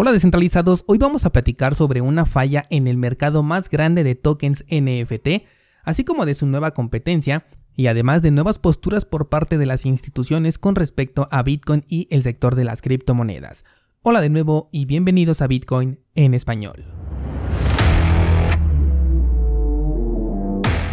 Hola descentralizados, hoy vamos a platicar sobre una falla en el mercado más grande de tokens NFT, así como de su nueva competencia, y además de nuevas posturas por parte de las instituciones con respecto a Bitcoin y el sector de las criptomonedas. Hola de nuevo y bienvenidos a Bitcoin en español.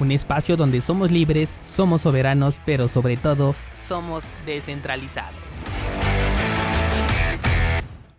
un espacio donde somos libres, somos soberanos, pero sobre todo somos descentralizados.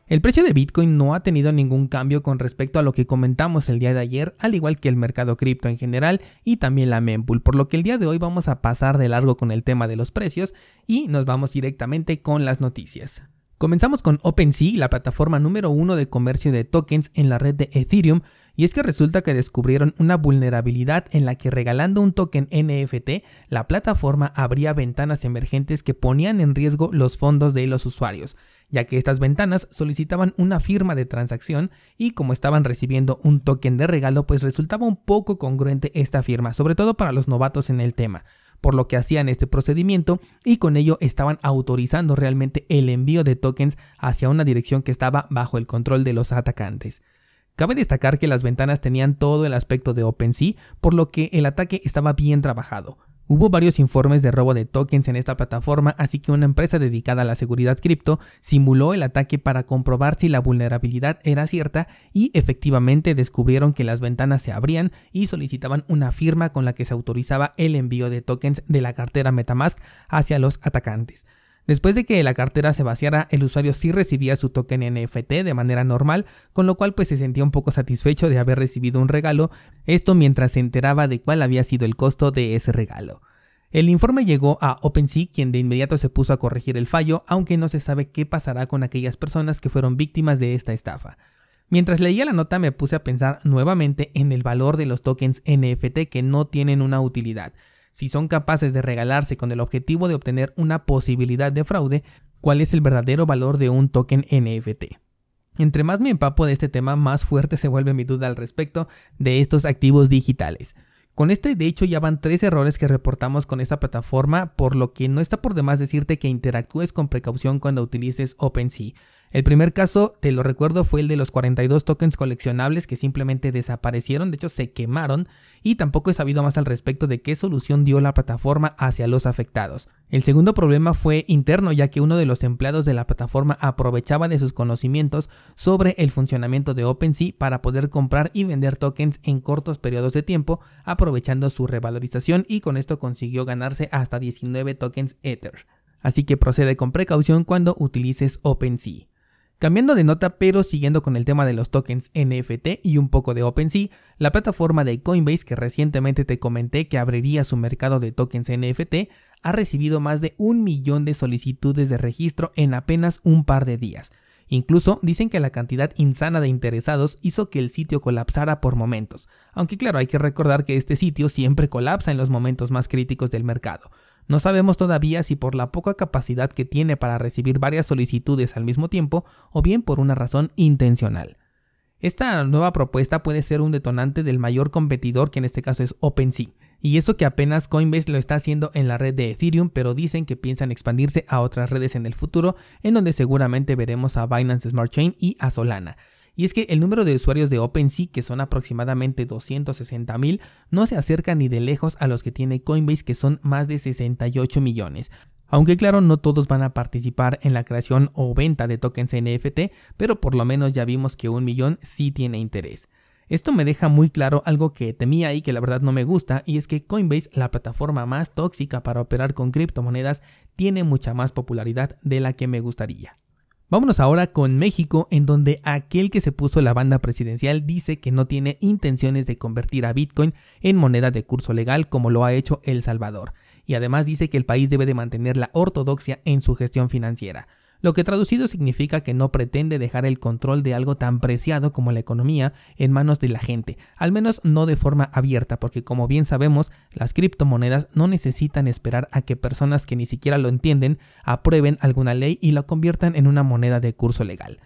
El precio de Bitcoin no ha tenido ningún cambio con respecto a lo que comentamos el día de ayer, al igual que el mercado cripto en general y también la mempool, por lo que el día de hoy vamos a pasar de largo con el tema de los precios y nos vamos directamente con las noticias. Comenzamos con OpenSea, la plataforma número uno de comercio de tokens en la red de Ethereum, y es que resulta que descubrieron una vulnerabilidad en la que regalando un token NFT, la plataforma abría ventanas emergentes que ponían en riesgo los fondos de los usuarios, ya que estas ventanas solicitaban una firma de transacción y como estaban recibiendo un token de regalo, pues resultaba un poco congruente esta firma, sobre todo para los novatos en el tema por lo que hacían este procedimiento y con ello estaban autorizando realmente el envío de tokens hacia una dirección que estaba bajo el control de los atacantes. Cabe destacar que las ventanas tenían todo el aspecto de OpenSea, por lo que el ataque estaba bien trabajado. Hubo varios informes de robo de tokens en esta plataforma, así que una empresa dedicada a la seguridad cripto simuló el ataque para comprobar si la vulnerabilidad era cierta y efectivamente descubrieron que las ventanas se abrían y solicitaban una firma con la que se autorizaba el envío de tokens de la cartera Metamask hacia los atacantes. Después de que la cartera se vaciara, el usuario sí recibía su token NFT de manera normal, con lo cual pues se sentía un poco satisfecho de haber recibido un regalo, esto mientras se enteraba de cuál había sido el costo de ese regalo. El informe llegó a OpenSea, quien de inmediato se puso a corregir el fallo, aunque no se sabe qué pasará con aquellas personas que fueron víctimas de esta estafa. Mientras leía la nota me puse a pensar nuevamente en el valor de los tokens NFT que no tienen una utilidad, si son capaces de regalarse con el objetivo de obtener una posibilidad de fraude, cuál es el verdadero valor de un token NFT. Entre más me empapo de este tema, más fuerte se vuelve mi duda al respecto de estos activos digitales. Con este, de hecho, ya van tres errores que reportamos con esta plataforma, por lo que no está por demás decirte que interactúes con precaución cuando utilices OpenSea. El primer caso, te lo recuerdo, fue el de los 42 tokens coleccionables que simplemente desaparecieron, de hecho se quemaron, y tampoco he sabido más al respecto de qué solución dio la plataforma hacia los afectados. El segundo problema fue interno, ya que uno de los empleados de la plataforma aprovechaba de sus conocimientos sobre el funcionamiento de OpenSea para poder comprar y vender tokens en cortos periodos de tiempo, aprovechando su revalorización y con esto consiguió ganarse hasta 19 tokens Ether. Así que procede con precaución cuando utilices OpenSea. Cambiando de nota, pero siguiendo con el tema de los tokens NFT y un poco de OpenSea, la plataforma de Coinbase que recientemente te comenté que abriría su mercado de tokens NFT ha recibido más de un millón de solicitudes de registro en apenas un par de días. Incluso dicen que la cantidad insana de interesados hizo que el sitio colapsara por momentos, aunque claro hay que recordar que este sitio siempre colapsa en los momentos más críticos del mercado, no sabemos todavía si por la poca capacidad que tiene para recibir varias solicitudes al mismo tiempo o bien por una razón intencional. Esta nueva propuesta puede ser un detonante del mayor competidor que en este caso es OpenSea. Y eso que apenas Coinbase lo está haciendo en la red de Ethereum, pero dicen que piensan expandirse a otras redes en el futuro, en donde seguramente veremos a Binance Smart Chain y a Solana. Y es que el número de usuarios de OpenSea, que son aproximadamente 260 mil, no se acerca ni de lejos a los que tiene Coinbase, que son más de 68 millones. Aunque claro, no todos van a participar en la creación o venta de tokens NFT, pero por lo menos ya vimos que un millón sí tiene interés. Esto me deja muy claro algo que temía y que la verdad no me gusta, y es que Coinbase, la plataforma más tóxica para operar con criptomonedas, tiene mucha más popularidad de la que me gustaría. Vámonos ahora con México, en donde aquel que se puso la banda presidencial dice que no tiene intenciones de convertir a Bitcoin en moneda de curso legal como lo ha hecho El Salvador, y además dice que el país debe de mantener la ortodoxia en su gestión financiera. Lo que traducido significa que no pretende dejar el control de algo tan preciado como la economía en manos de la gente, al menos no de forma abierta, porque como bien sabemos, las criptomonedas no necesitan esperar a que personas que ni siquiera lo entienden aprueben alguna ley y lo conviertan en una moneda de curso legal.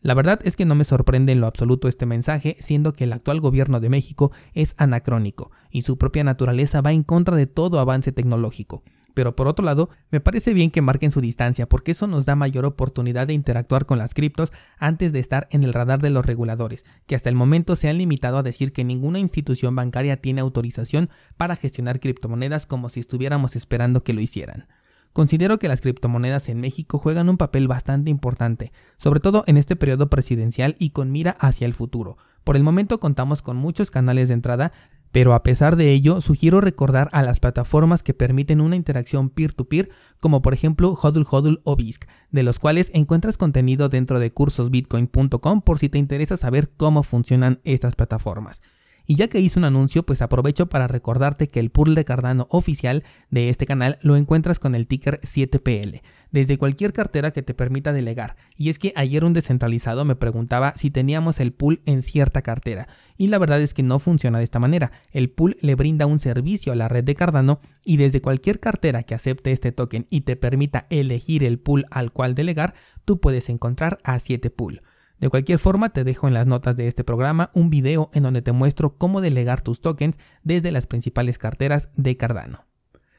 La verdad es que no me sorprende en lo absoluto este mensaje, siendo que el actual gobierno de México es anacrónico y su propia naturaleza va en contra de todo avance tecnológico. Pero por otro lado, me parece bien que marquen su distancia porque eso nos da mayor oportunidad de interactuar con las criptos antes de estar en el radar de los reguladores, que hasta el momento se han limitado a decir que ninguna institución bancaria tiene autorización para gestionar criptomonedas como si estuviéramos esperando que lo hicieran. Considero que las criptomonedas en México juegan un papel bastante importante, sobre todo en este periodo presidencial y con mira hacia el futuro. Por el momento contamos con muchos canales de entrada pero a pesar de ello, sugiero recordar a las plataformas que permiten una interacción peer-to-peer, como por ejemplo Hodl Hodl o BISC, de los cuales encuentras contenido dentro de cursosbitcoin.com por si te interesa saber cómo funcionan estas plataformas. Y ya que hice un anuncio, pues aprovecho para recordarte que el pool de Cardano oficial de este canal lo encuentras con el ticker 7PL, desde cualquier cartera que te permita delegar. Y es que ayer un descentralizado me preguntaba si teníamos el pool en cierta cartera, y la verdad es que no funciona de esta manera. El pool le brinda un servicio a la red de Cardano y desde cualquier cartera que acepte este token y te permita elegir el pool al cual delegar, tú puedes encontrar a 7 pool. De cualquier forma, te dejo en las notas de este programa un video en donde te muestro cómo delegar tus tokens desde las principales carteras de Cardano.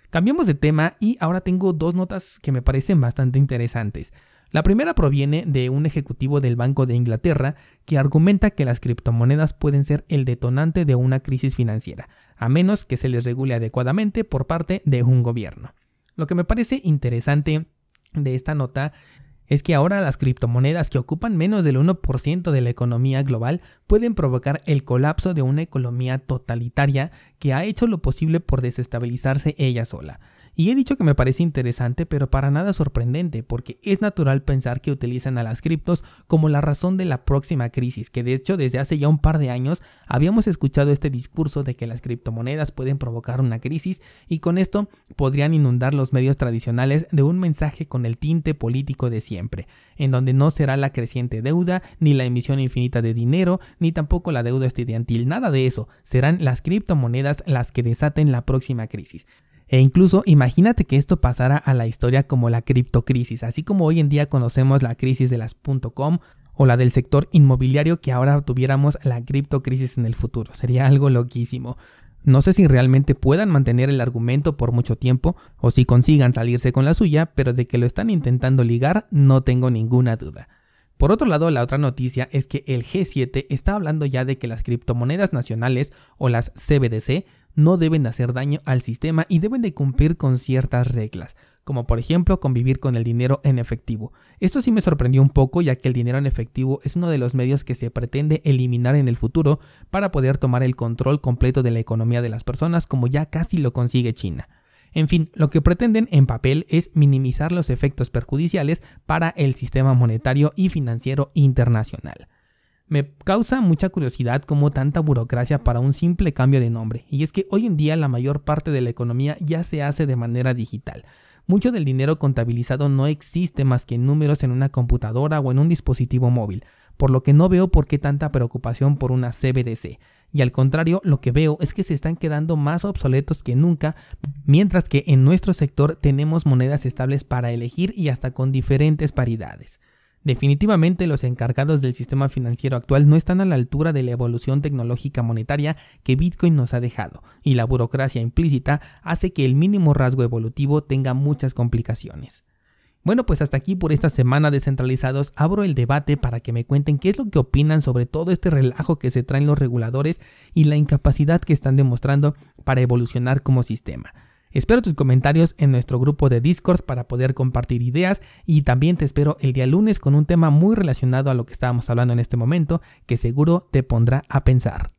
Cambiamos de tema y ahora tengo dos notas que me parecen bastante interesantes. La primera proviene de un ejecutivo del Banco de Inglaterra que argumenta que las criptomonedas pueden ser el detonante de una crisis financiera, a menos que se les regule adecuadamente por parte de un gobierno. Lo que me parece interesante de esta nota es que ahora las criptomonedas que ocupan menos del 1% de la economía global pueden provocar el colapso de una economía totalitaria que ha hecho lo posible por desestabilizarse ella sola. Y he dicho que me parece interesante, pero para nada sorprendente, porque es natural pensar que utilizan a las criptos como la razón de la próxima crisis, que de hecho desde hace ya un par de años habíamos escuchado este discurso de que las criptomonedas pueden provocar una crisis y con esto podrían inundar los medios tradicionales de un mensaje con el tinte político de siempre, en donde no será la creciente deuda, ni la emisión infinita de dinero, ni tampoco la deuda estudiantil, nada de eso, serán las criptomonedas las que desaten la próxima crisis. E incluso imagínate que esto pasara a la historia como la criptocrisis, así como hoy en día conocemos la crisis de las .com o la del sector inmobiliario que ahora tuviéramos la criptocrisis en el futuro. Sería algo loquísimo. No sé si realmente puedan mantener el argumento por mucho tiempo o si consigan salirse con la suya, pero de que lo están intentando ligar no tengo ninguna duda. Por otro lado, la otra noticia es que el G7 está hablando ya de que las criptomonedas nacionales o las CBDC no deben hacer daño al sistema y deben de cumplir con ciertas reglas, como por ejemplo convivir con el dinero en efectivo. Esto sí me sorprendió un poco ya que el dinero en efectivo es uno de los medios que se pretende eliminar en el futuro para poder tomar el control completo de la economía de las personas como ya casi lo consigue China. En fin, lo que pretenden en papel es minimizar los efectos perjudiciales para el sistema monetario y financiero internacional. Me causa mucha curiosidad cómo tanta burocracia para un simple cambio de nombre, y es que hoy en día la mayor parte de la economía ya se hace de manera digital. Mucho del dinero contabilizado no existe más que en números en una computadora o en un dispositivo móvil, por lo que no veo por qué tanta preocupación por una CBDC. Y al contrario, lo que veo es que se están quedando más obsoletos que nunca, mientras que en nuestro sector tenemos monedas estables para elegir y hasta con diferentes paridades. Definitivamente los encargados del sistema financiero actual no están a la altura de la evolución tecnológica monetaria que Bitcoin nos ha dejado, y la burocracia implícita hace que el mínimo rasgo evolutivo tenga muchas complicaciones. Bueno, pues hasta aquí por esta semana descentralizados abro el debate para que me cuenten qué es lo que opinan sobre todo este relajo que se traen los reguladores y la incapacidad que están demostrando para evolucionar como sistema. Espero tus comentarios en nuestro grupo de Discord para poder compartir ideas y también te espero el día lunes con un tema muy relacionado a lo que estábamos hablando en este momento que seguro te pondrá a pensar.